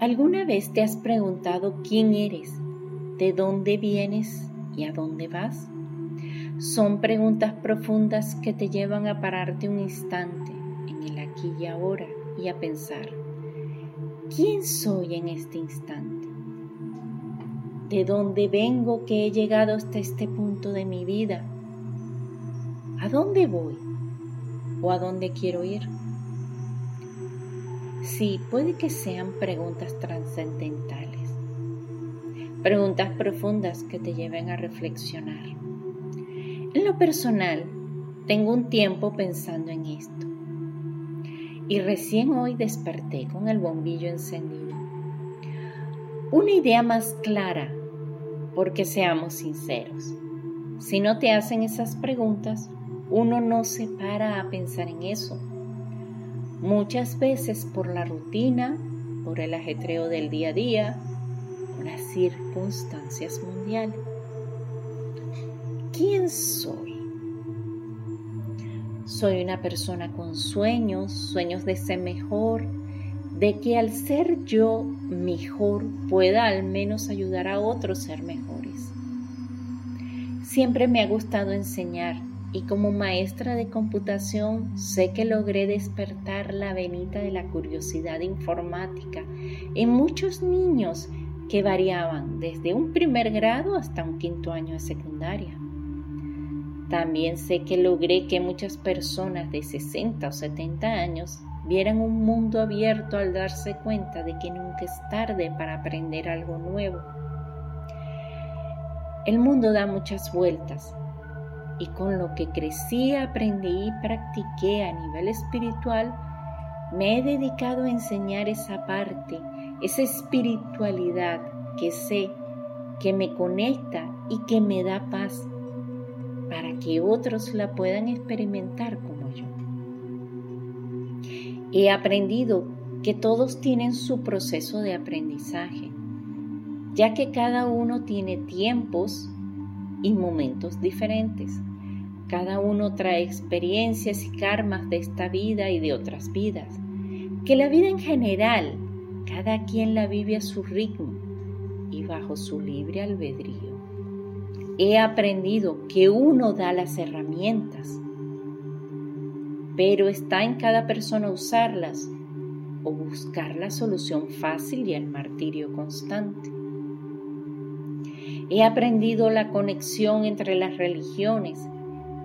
¿Alguna vez te has preguntado quién eres, de dónde vienes y a dónde vas? Son preguntas profundas que te llevan a pararte un instante en el aquí y ahora y a pensar, ¿quién soy en este instante? ¿De dónde vengo que he llegado hasta este punto de mi vida? ¿A dónde voy? ¿O a dónde quiero ir? Sí, puede que sean preguntas trascendentales, preguntas profundas que te lleven a reflexionar. En lo personal, tengo un tiempo pensando en esto y recién hoy desperté con el bombillo encendido. Una idea más clara, porque seamos sinceros, si no te hacen esas preguntas, uno no se para a pensar en eso muchas veces por la rutina, por el ajetreo del día a día, por las circunstancias mundiales. ¿Quién soy? Soy una persona con sueños, sueños de ser mejor, de que al ser yo mejor pueda al menos ayudar a otros a ser mejores. Siempre me ha gustado enseñar y como maestra de computación sé que logré despertar la venita de la curiosidad informática en muchos niños que variaban desde un primer grado hasta un quinto año de secundaria. También sé que logré que muchas personas de 60 o 70 años vieran un mundo abierto al darse cuenta de que nunca es tarde para aprender algo nuevo. El mundo da muchas vueltas y con lo que crecí, aprendí y practiqué a nivel espiritual, me he dedicado a enseñar esa parte, esa espiritualidad que sé que me conecta y que me da paz para que otros la puedan experimentar como yo. He aprendido que todos tienen su proceso de aprendizaje, ya que cada uno tiene tiempos y momentos diferentes. Cada uno trae experiencias y karmas de esta vida y de otras vidas. Que la vida en general, cada quien la vive a su ritmo y bajo su libre albedrío. He aprendido que uno da las herramientas, pero está en cada persona usarlas o buscar la solución fácil y el martirio constante. He aprendido la conexión entre las religiones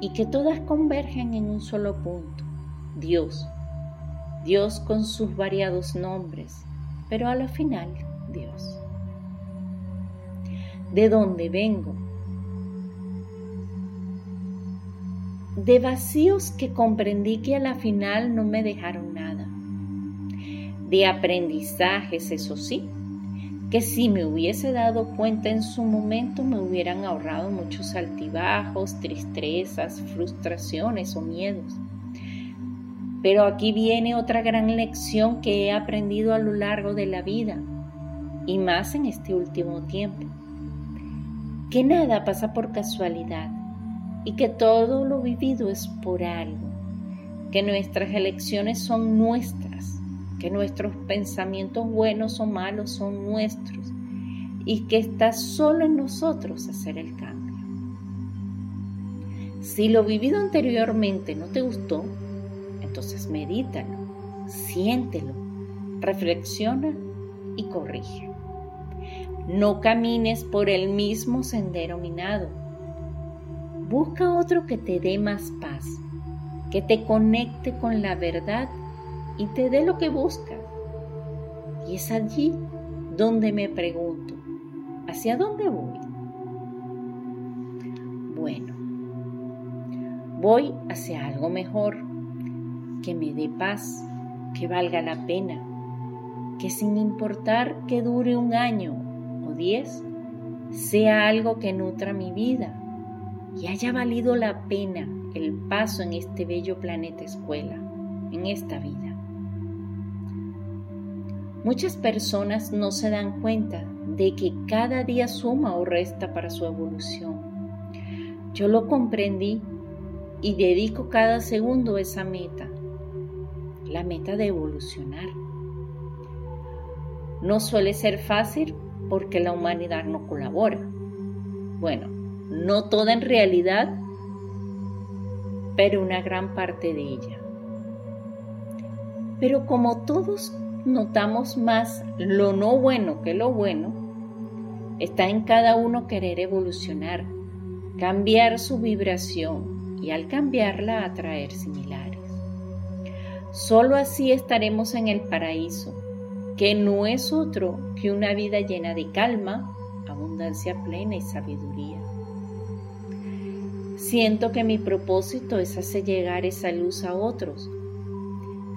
y que todas convergen en un solo punto, Dios. Dios con sus variados nombres, pero a la final Dios. ¿De dónde vengo? De vacíos que comprendí que a la final no me dejaron nada. De aprendizajes, eso sí, que si me hubiese dado cuenta en su momento me hubieran ahorrado muchos altibajos, tristezas, frustraciones o miedos. Pero aquí viene otra gran lección que he aprendido a lo largo de la vida y más en este último tiempo. Que nada pasa por casualidad y que todo lo vivido es por algo. Que nuestras elecciones son nuestras que nuestros pensamientos buenos o malos son nuestros y que está solo en nosotros hacer el cambio. Si lo vivido anteriormente no te gustó, entonces medítalo, siéntelo, reflexiona y corrige. No camines por el mismo sendero minado. Busca otro que te dé más paz, que te conecte con la verdad y te dé lo que buscas. Y es allí donde me pregunto, ¿hacia dónde voy? Bueno, voy hacia algo mejor, que me dé paz, que valga la pena, que sin importar que dure un año o diez, sea algo que nutra mi vida y haya valido la pena el paso en este bello planeta escuela, en esta vida. Muchas personas no se dan cuenta de que cada día suma o resta para su evolución. Yo lo comprendí y dedico cada segundo a esa meta, la meta de evolucionar. No suele ser fácil porque la humanidad no colabora. Bueno, no toda en realidad, pero una gran parte de ella. Pero como todos notamos más lo no bueno que lo bueno, está en cada uno querer evolucionar, cambiar su vibración y al cambiarla atraer similares. Solo así estaremos en el paraíso, que no es otro que una vida llena de calma, abundancia plena y sabiduría. Siento que mi propósito es hacer llegar esa luz a otros,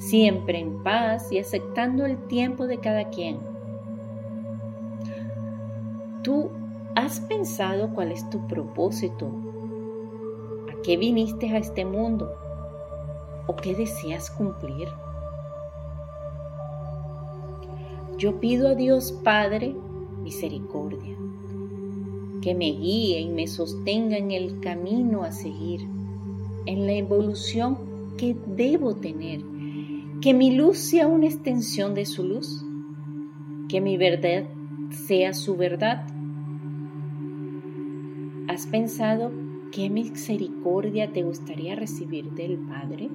siempre en paz y aceptando el tiempo de cada quien. ¿Tú has pensado cuál es tu propósito? ¿A qué viniste a este mundo? ¿O qué deseas cumplir? Yo pido a Dios Padre misericordia, que me guíe y me sostenga en el camino a seguir, en la evolución que debo tener que mi luz sea una extensión de su luz, que mi verdad sea su verdad. ¿Has pensado qué misericordia te gustaría recibir del Padre?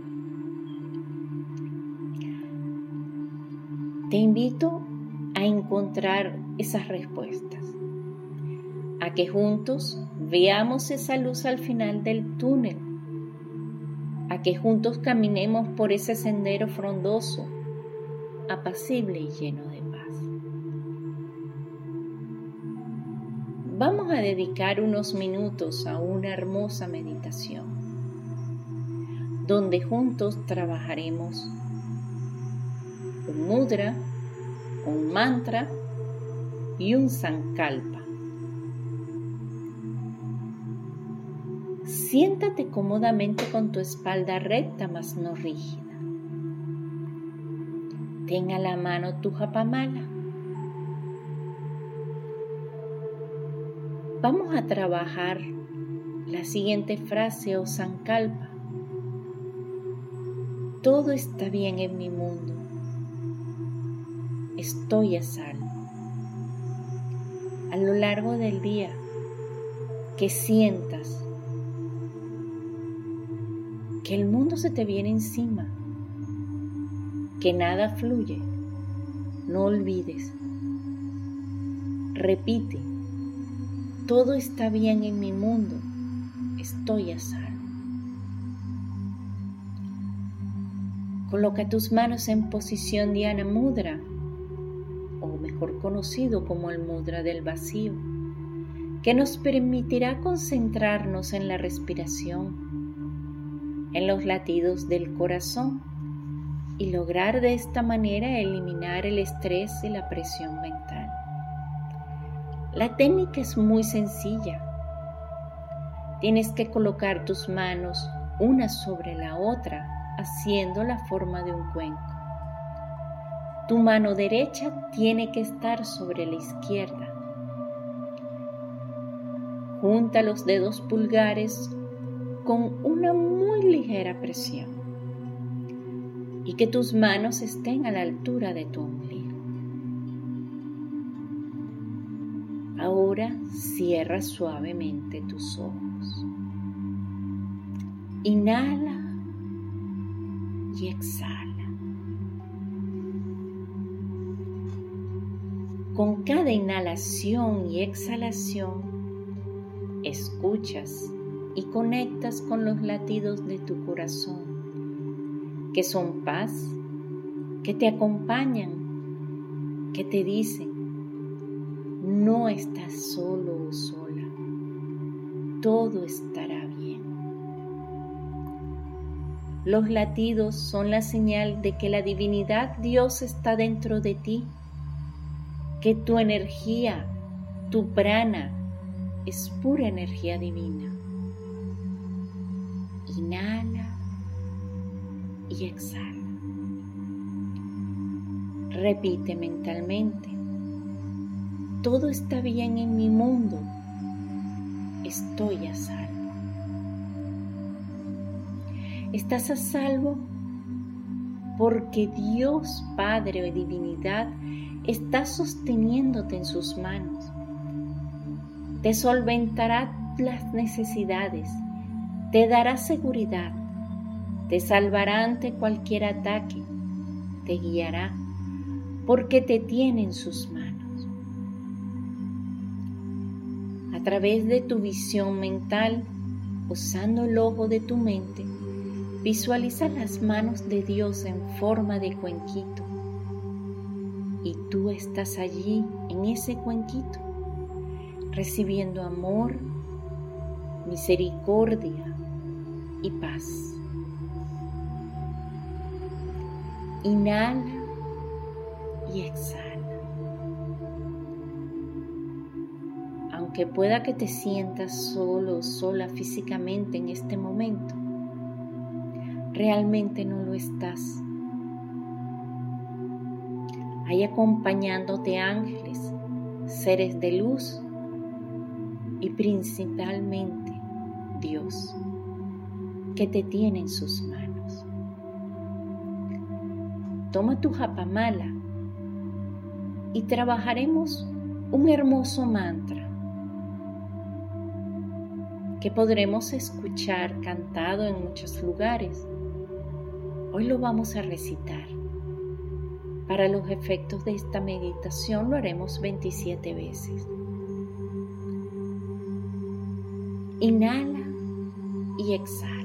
Te invito a encontrar esas respuestas, a que juntos veamos esa luz al final del túnel que juntos caminemos por ese sendero frondoso, apacible y lleno de paz. Vamos a dedicar unos minutos a una hermosa meditación, donde juntos trabajaremos un mudra, un mantra y un sankalpa Siéntate cómodamente con tu espalda recta mas no rígida. Ten a la mano tu japamala. Vamos a trabajar la siguiente frase o sankalpa. Todo está bien en mi mundo. Estoy a salvo. A lo largo del día, que sientas que el mundo se te viene encima, que nada fluye. No olvides. Repite, todo está bien en mi mundo, estoy a salvo. Coloca tus manos en posición Diana Mudra, o mejor conocido como el Mudra del vacío, que nos permitirá concentrarnos en la respiración en los latidos del corazón y lograr de esta manera eliminar el estrés y la presión mental. La técnica es muy sencilla. Tienes que colocar tus manos una sobre la otra haciendo la forma de un cuenco. Tu mano derecha tiene que estar sobre la izquierda. Junta los dedos pulgares con una muy ligera presión y que tus manos estén a la altura de tu ombligo. Ahora cierra suavemente tus ojos. Inhala y exhala. Con cada inhalación y exhalación, escuchas y conectas con los latidos de tu corazón, que son paz, que te acompañan, que te dicen, no estás solo o sola, todo estará bien. Los latidos son la señal de que la divinidad Dios está dentro de ti, que tu energía, tu prana, es pura energía divina Inhala y exhala. Repite mentalmente. Todo está bien en mi mundo. Estoy a salvo. Estás a salvo porque Dios Padre o Divinidad está sosteniéndote en sus manos. Te solventará las necesidades, te dará seguridad, te salvará ante cualquier ataque, te guiará, porque te tiene en sus manos. A través de tu visión mental, usando el ojo de tu mente, visualiza las manos de Dios en forma de cuenquito. Y tú estás allí en ese cuenquito, recibiendo amor, misericordia y paz. Inhala y exhala. Aunque pueda que te sientas solo o sola físicamente en este momento, realmente no lo estás. Hay acompañándote ángeles, seres de luz y principalmente Dios, que te tiene en sus manos. Toma tu japamala y trabajaremos un hermoso mantra que podremos escuchar cantado en muchos lugares. Hoy lo vamos a recitar. Para los efectos de esta meditación lo haremos 27 veces. Inhala y exhala.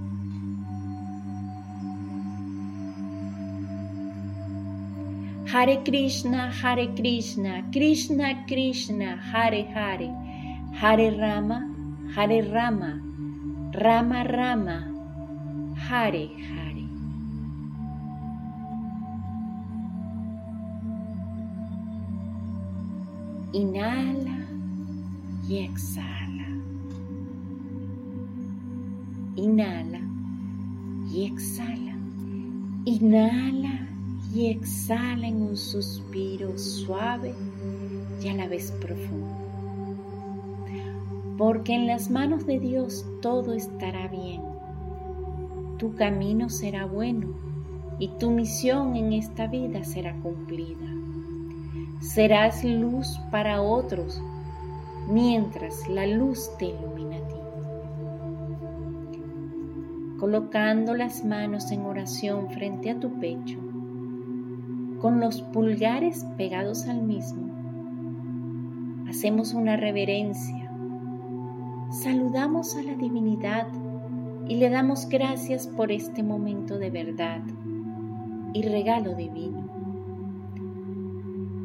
Hare Krishna, Hare Krishna, Krishna Krishna, Hare Hare, Hare Rama, Hare Rama, Rama Rama, Hare Hare. Inhala y exhala. Inhala y exhala. Inhala y exhala en un suspiro suave y a la vez profundo porque en las manos de Dios todo estará bien. Tu camino será bueno y tu misión en esta vida será cumplida. Serás luz para otros mientras la luz te ilumina a ti. Colocando las manos en oración frente a tu pecho, con los pulgares pegados al mismo, hacemos una reverencia saludamos a la divinidad y le damos gracias por este momento de verdad y regalo divino,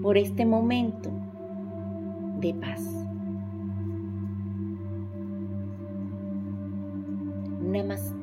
por este momento de paz. Namaste.